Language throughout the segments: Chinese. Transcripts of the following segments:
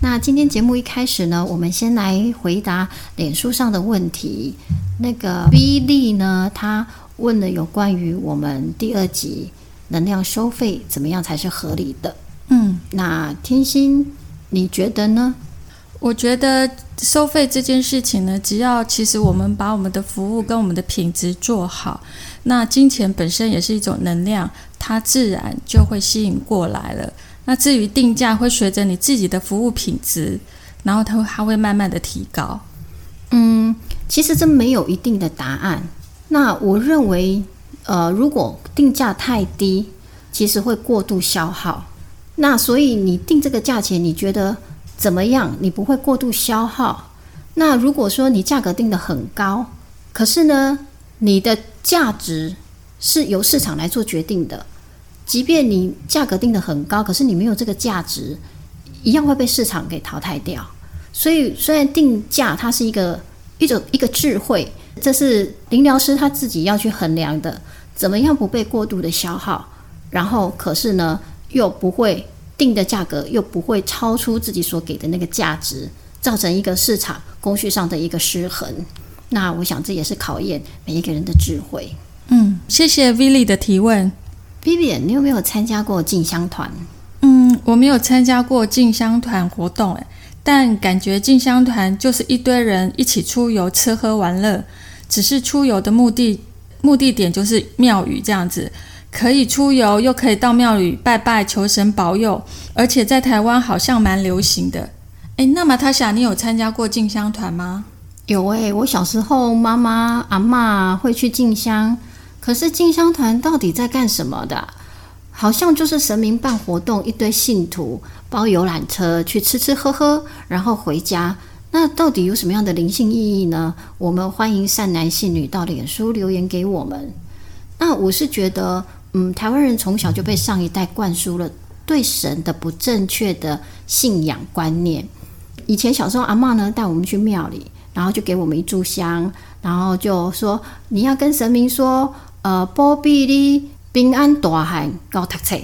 那今天节目一开始呢，我们先来回答脸书上的问题。那个 V 利呢，他问了有关于我们第二集能量收费怎么样才是合理的。嗯，那天心，你觉得呢？我觉得收费这件事情呢，只要其实我们把我们的服务跟我们的品质做好，那金钱本身也是一种能量，它自然就会吸引过来了。那至于定价，会随着你自己的服务品质，然后它会它会慢慢的提高。嗯，其实这没有一定的答案。那我认为，呃，如果定价太低，其实会过度消耗。那所以你定这个价钱，你觉得怎么样？你不会过度消耗。那如果说你价格定的很高，可是呢，你的价值是由市场来做决定的。即便你价格定的很高，可是你没有这个价值，一样会被市场给淘汰掉。所以，虽然定价它是一个一种一个智慧，这是林疗师他自己要去衡量的，怎么样不被过度的消耗，然后可是呢又不会定的价格又不会超出自己所给的那个价值，造成一个市场供需上的一个失衡。那我想这也是考验每一个人的智慧。嗯，谢谢 Villy 的提问。Vivian，你有没有参加过进香团？嗯，我没有参加过进香团活动，诶，但感觉进香团就是一堆人一起出游，吃喝玩乐，只是出游的目的目的点就是庙宇这样子，可以出游又可以到庙宇拜拜求神保佑，而且在台湾好像蛮流行的。哎，那么他想你有参加过进香团吗？有诶，我小时候妈妈阿妈会去进香。可是进香团到底在干什么的？好像就是神明办活动，一堆信徒包游览车去吃吃喝喝，然后回家。那到底有什么样的灵性意义呢？我们欢迎善男信女到脸书留言给我们。那我是觉得，嗯，台湾人从小就被上一代灌输了对神的不正确的信仰观念。以前小时候，阿妈呢带我们去庙里，然后就给我们一炷香，然后就说你要跟神明说。呃，保庇你平安大汉高读册。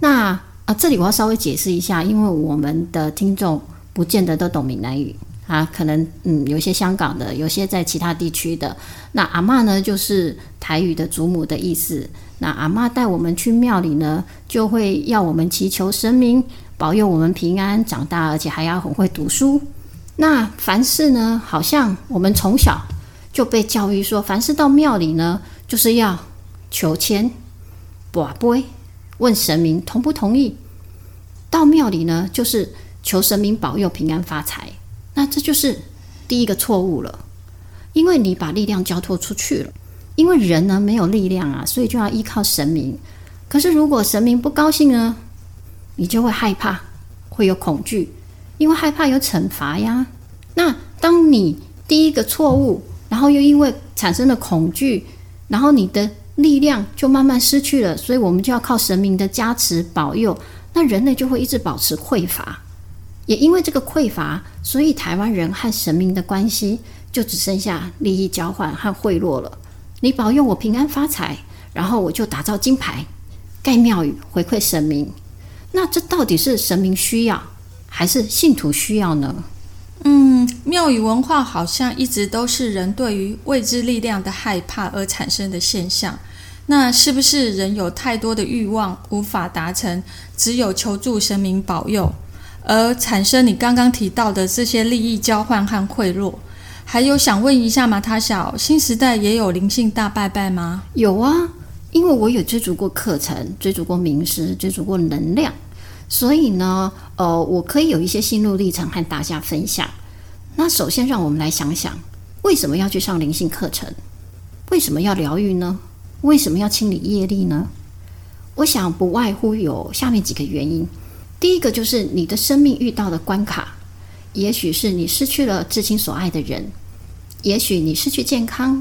那啊，这里我要稍微解释一下，因为我们的听众不见得都懂闽南语啊，可能嗯，有些香港的，有些在其他地区的。那阿妈呢，就是台语的祖母的意思。那阿妈带我们去庙里呢，就会要我们祈求神明保佑我们平安长大，而且还要很会读书。那凡事呢，好像我们从小就被教育说，凡事到庙里呢。就是要求签、卜杯，问神明同不同意。到庙里呢，就是求神明保佑平安发财。那这就是第一个错误了，因为你把力量交托出去了。因为人呢没有力量啊，所以就要依靠神明。可是如果神明不高兴呢，你就会害怕，会有恐惧，因为害怕有惩罚呀。那当你第一个错误，然后又因为产生了恐惧。然后你的力量就慢慢失去了，所以我们就要靠神明的加持保佑，那人类就会一直保持匮乏。也因为这个匮乏，所以台湾人和神明的关系就只剩下利益交换和贿赂了。你保佑我平安发财，然后我就打造金牌、盖庙宇回馈神明。那这到底是神明需要，还是信徒需要呢？嗯，庙宇文化好像一直都是人对于未知力量的害怕而产生的现象。那是不是人有太多的欲望无法达成，只有求助神明保佑，而产生你刚刚提到的这些利益交换和贿赂？还有想问一下马塔小，新时代也有灵性大拜拜吗？有啊，因为我有追逐过课程，追逐过名师，追逐过能量。所以呢，呃，我可以有一些心路历程和大家分享。那首先，让我们来想想，为什么要去上灵性课程？为什么要疗愈呢？为什么要清理业力呢？我想，不外乎有下面几个原因。第一个就是你的生命遇到的关卡，也许是你失去了至亲所爱的人，也许你失去健康，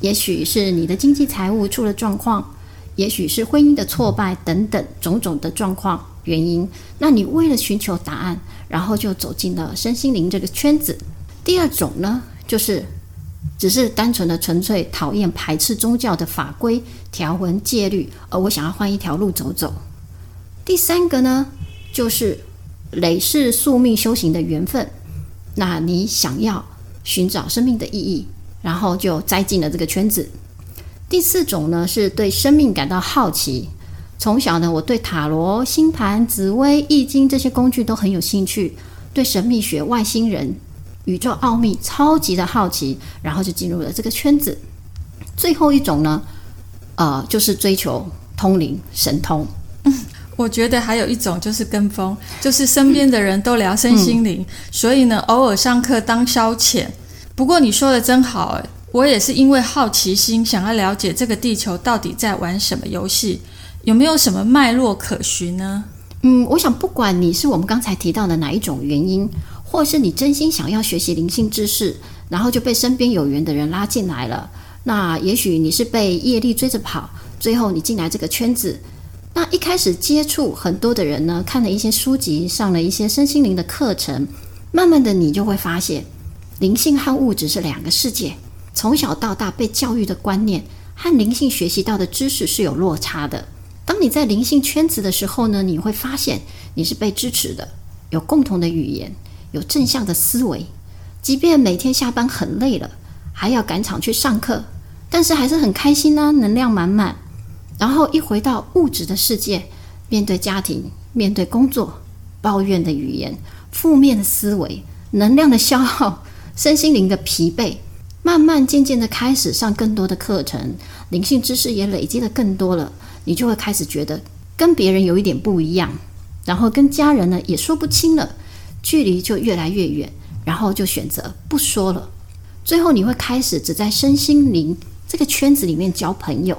也许是你的经济财务出了状况，也许是婚姻的挫败等等种种的状况原因。那你为了寻求答案，然后就走进了身心灵这个圈子。第二种呢，就是只是单纯的纯粹讨厌排斥宗教的法规条文戒律，而我想要换一条路走走。第三个呢，就是累世宿命修行的缘分。那你想要寻找生命的意义，然后就栽进了这个圈子。第四种呢，是对生命感到好奇。从小呢，我对塔罗、星盘、紫微、易经这些工具都很有兴趣，对神秘学、外星人、宇宙奥秘超级的好奇，然后就进入了这个圈子。最后一种呢，呃，就是追求通灵、神通。我觉得还有一种就是跟风，就是身边的人都聊身心灵，所以呢，偶尔上课当消遣。不过你说的真好，我也是因为好奇心，想要了解这个地球到底在玩什么游戏，有没有什么脉络可循呢？嗯，我想不管你是我们刚才提到的哪一种原因，或是你真心想要学习灵性知识，然后就被身边有缘的人拉进来了，那也许你是被业力追着跑，最后你进来这个圈子。那一开始接触很多的人呢，看了一些书籍，上了一些身心灵的课程，慢慢的你就会发现，灵性和物质是两个世界。从小到大被教育的观念和灵性学习到的知识是有落差的。当你在灵性圈子的时候呢，你会发现你是被支持的，有共同的语言，有正向的思维。即便每天下班很累了，还要赶场去上课，但是还是很开心啊，能量满满。然后一回到物质的世界，面对家庭，面对工作，抱怨的语言，负面的思维，能量的消耗，身心灵的疲惫，慢慢渐渐的开始上更多的课程，灵性知识也累积的更多了，你就会开始觉得跟别人有一点不一样，然后跟家人呢也说不清了，距离就越来越远，然后就选择不说了，最后你会开始只在身心灵这个圈子里面交朋友。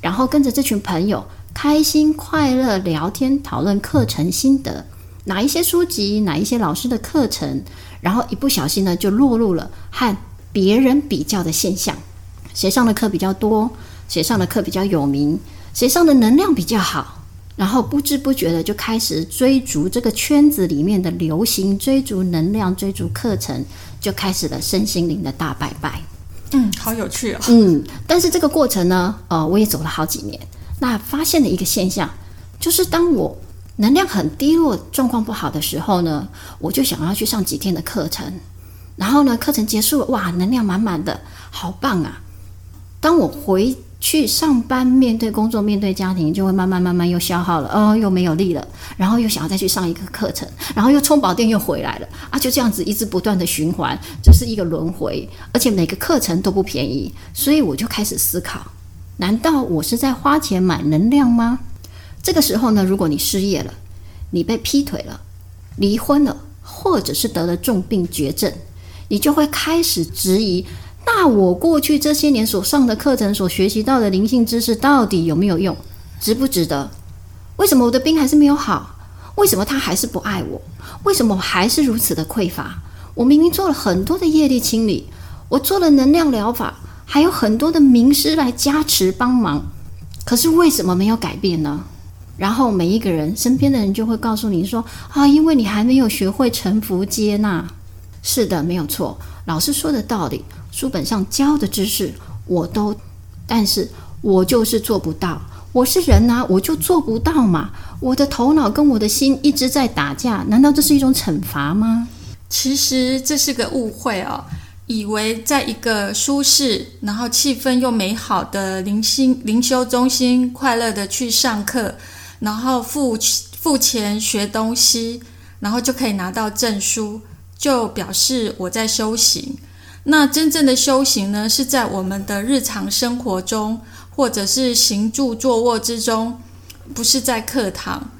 然后跟着这群朋友开心快乐聊天讨论课程心得，哪一些书籍哪一些老师的课程，然后一不小心呢就落入了和别人比较的现象，谁上的课比较多，谁上的课比较有名，谁上的能量比较好，然后不知不觉的就开始追逐这个圈子里面的流行，追逐能量，追逐课程，就开始了身心灵的大拜拜。嗯，好有趣哦。嗯，但是这个过程呢，呃，我也走了好几年。那发现了一个现象，就是当我能量很低落、状况不好的时候呢，我就想要去上几天的课程。然后呢，课程结束了，哇，能量满满的，好棒啊！当我回。去上班，面对工作，面对家庭，就会慢慢慢慢又消耗了，哦，又没有力了，然后又想要再去上一个课程，然后又充饱电又回来了，啊，就这样子一直不断的循环，这是一个轮回，而且每个课程都不便宜，所以我就开始思考，难道我是在花钱买能量吗？这个时候呢，如果你失业了，你被劈腿了，离婚了，或者是得了重病绝症，你就会开始质疑。那我过去这些年所上的课程、所学习到的灵性知识，到底有没有用？值不值得？为什么我的病还是没有好？为什么他还是不爱我？为什么我还是如此的匮乏？我明明做了很多的业力清理，我做了能量疗法，还有很多的名师来加持帮忙，可是为什么没有改变呢？然后每一个人身边的人就会告诉你说：啊，因为你还没有学会臣服接纳。是的，没有错，老师说的道理。书本上教的知识我都，但是我就是做不到。我是人呐，我就做不到嘛。我的头脑跟我的心一直在打架，难道这是一种惩罚吗？其实这是个误会哦，以为在一个舒适、然后气氛又美好的灵心灵修中心，快乐的去上课，然后付付钱学东西，然后就可以拿到证书，就表示我在修行。那真正的修行呢，是在我们的日常生活中，或者是行住坐卧之中，不是在课堂。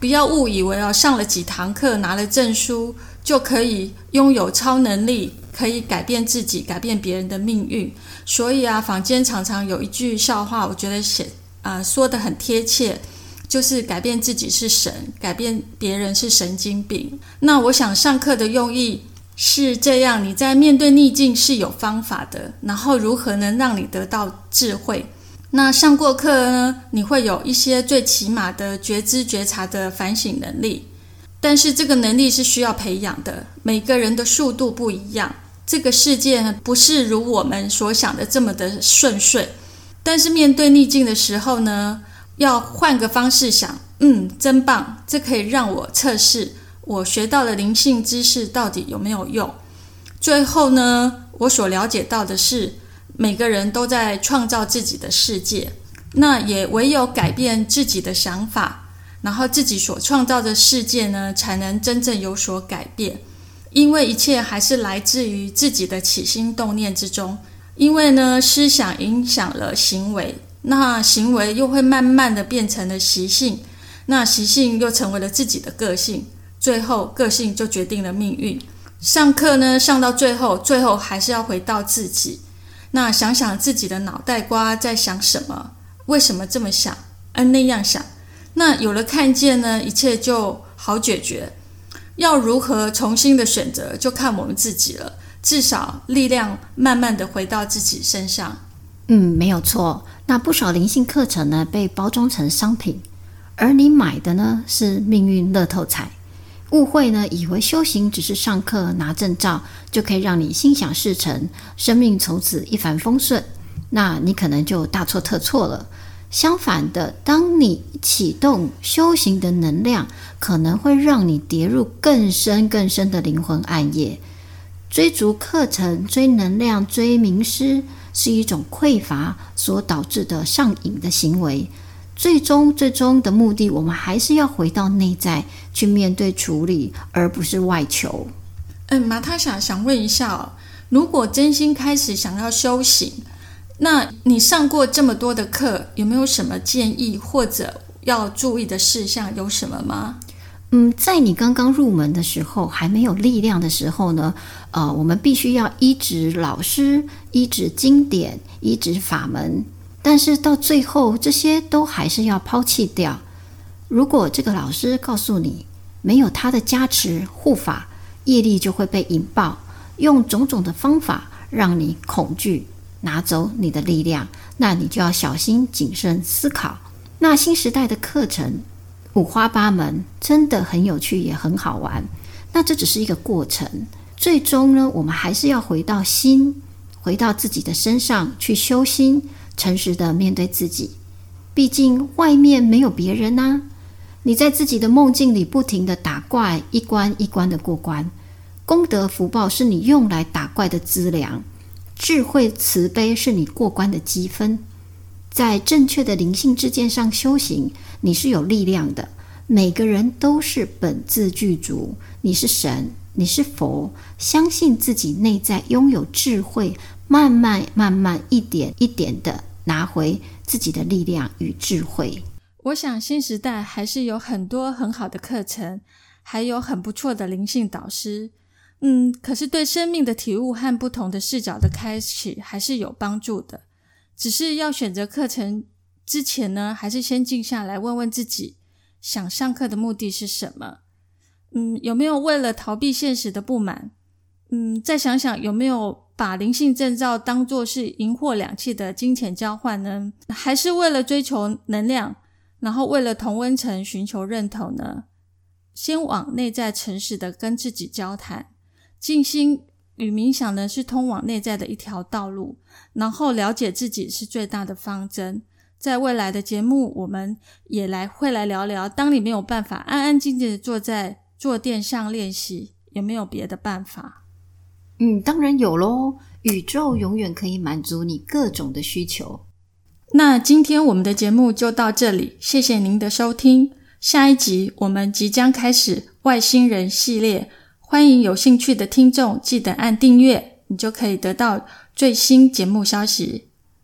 不要误以为哦，上了几堂课，拿了证书，就可以拥有超能力，可以改变自己，改变别人的命运。所以啊，坊间常常有一句笑话，我觉得写啊说的很贴切，就是改变自己是神，改变别人是神经病。那我想上课的用意是这样：你在面对逆境是有方法的，然后如何能让你得到智慧？那上过课呢，你会有一些最起码的觉知觉察的反省能力，但是这个能力是需要培养的。每个人的速度不一样，这个世界不是如我们所想的这么的顺遂。但是面对逆境的时候呢？要换个方式想，嗯，真棒，这可以让我测试我学到的灵性知识到底有没有用。最后呢，我所了解到的是，每个人都在创造自己的世界，那也唯有改变自己的想法，然后自己所创造的世界呢，才能真正有所改变。因为一切还是来自于自己的起心动念之中，因为呢，思想影响了行为。那行为又会慢慢的变成了习性，那习性又成为了自己的个性，最后个性就决定了命运。上课呢，上到最后，最后还是要回到自己。那想想自己的脑袋瓜在想什么，为什么这么想，嗯那样想。那有了看见呢，一切就好解决。要如何重新的选择，就看我们自己了。至少力量慢慢的回到自己身上。嗯，没有错。那不少灵性课程呢，被包装成商品，而你买的呢是命运乐透彩。误会呢，以为修行只是上课拿证照就可以让你心想事成，生命从此一帆风顺。那你可能就大错特错了。相反的，当你启动修行的能量，可能会让你跌入更深更深的灵魂暗夜。追逐课程、追能量、追名师。是一种匮乏所导致的上瘾的行为，最终最终的目的，我们还是要回到内在去面对处理，而不是外求。嗯，马塔莎想问一下哦，如果真心开始想要修行，那你上过这么多的课，有没有什么建议或者要注意的事项？有什么吗？嗯，在你刚刚入门的时候，还没有力量的时候呢，呃，我们必须要依止老师、依止经典、依止法门。但是到最后，这些都还是要抛弃掉。如果这个老师告诉你，没有他的加持护法，业力就会被引爆，用种种的方法让你恐惧，拿走你的力量，那你就要小心谨慎思考。那新时代的课程。五花八门，真的很有趣，也很好玩。那这只是一个过程，最终呢，我们还是要回到心，回到自己的身上去修心，诚实的面对自己。毕竟外面没有别人呐。你在自己的梦境里不停的打怪，一关一关的过关。功德福报是你用来打怪的资粮，智慧慈悲是你过关的积分。在正确的灵性之剑上修行，你是有力量的。每个人都是本自具足，你是神，你是佛，相信自己内在拥有智慧，慢慢慢慢一点一点的拿回自己的力量与智慧。我想新时代还是有很多很好的课程，还有很不错的灵性导师。嗯，可是对生命的体悟和不同的视角的开启还是有帮助的。只是要选择课程之前呢，还是先静下来问问自己，想上课的目的是什么？嗯，有没有为了逃避现实的不满？嗯，再想想有没有把灵性证照当作是银货两讫的金钱交换呢？还是为了追求能量，然后为了同温层寻求认同呢？先往内在诚实的跟自己交谈，静心。与冥想呢，是通往内在的一条道路，然后了解自己是最大的方针。在未来的节目，我们也来会来聊聊，当你没有办法安安静静的坐在坐垫上练习，有没有别的办法？嗯，当然有喽。宇宙永远可以满足你各种的需求。那今天我们的节目就到这里，谢谢您的收听。下一集我们即将开始外星人系列。欢迎有兴趣的听众记得按订阅，你就可以得到最新节目消息。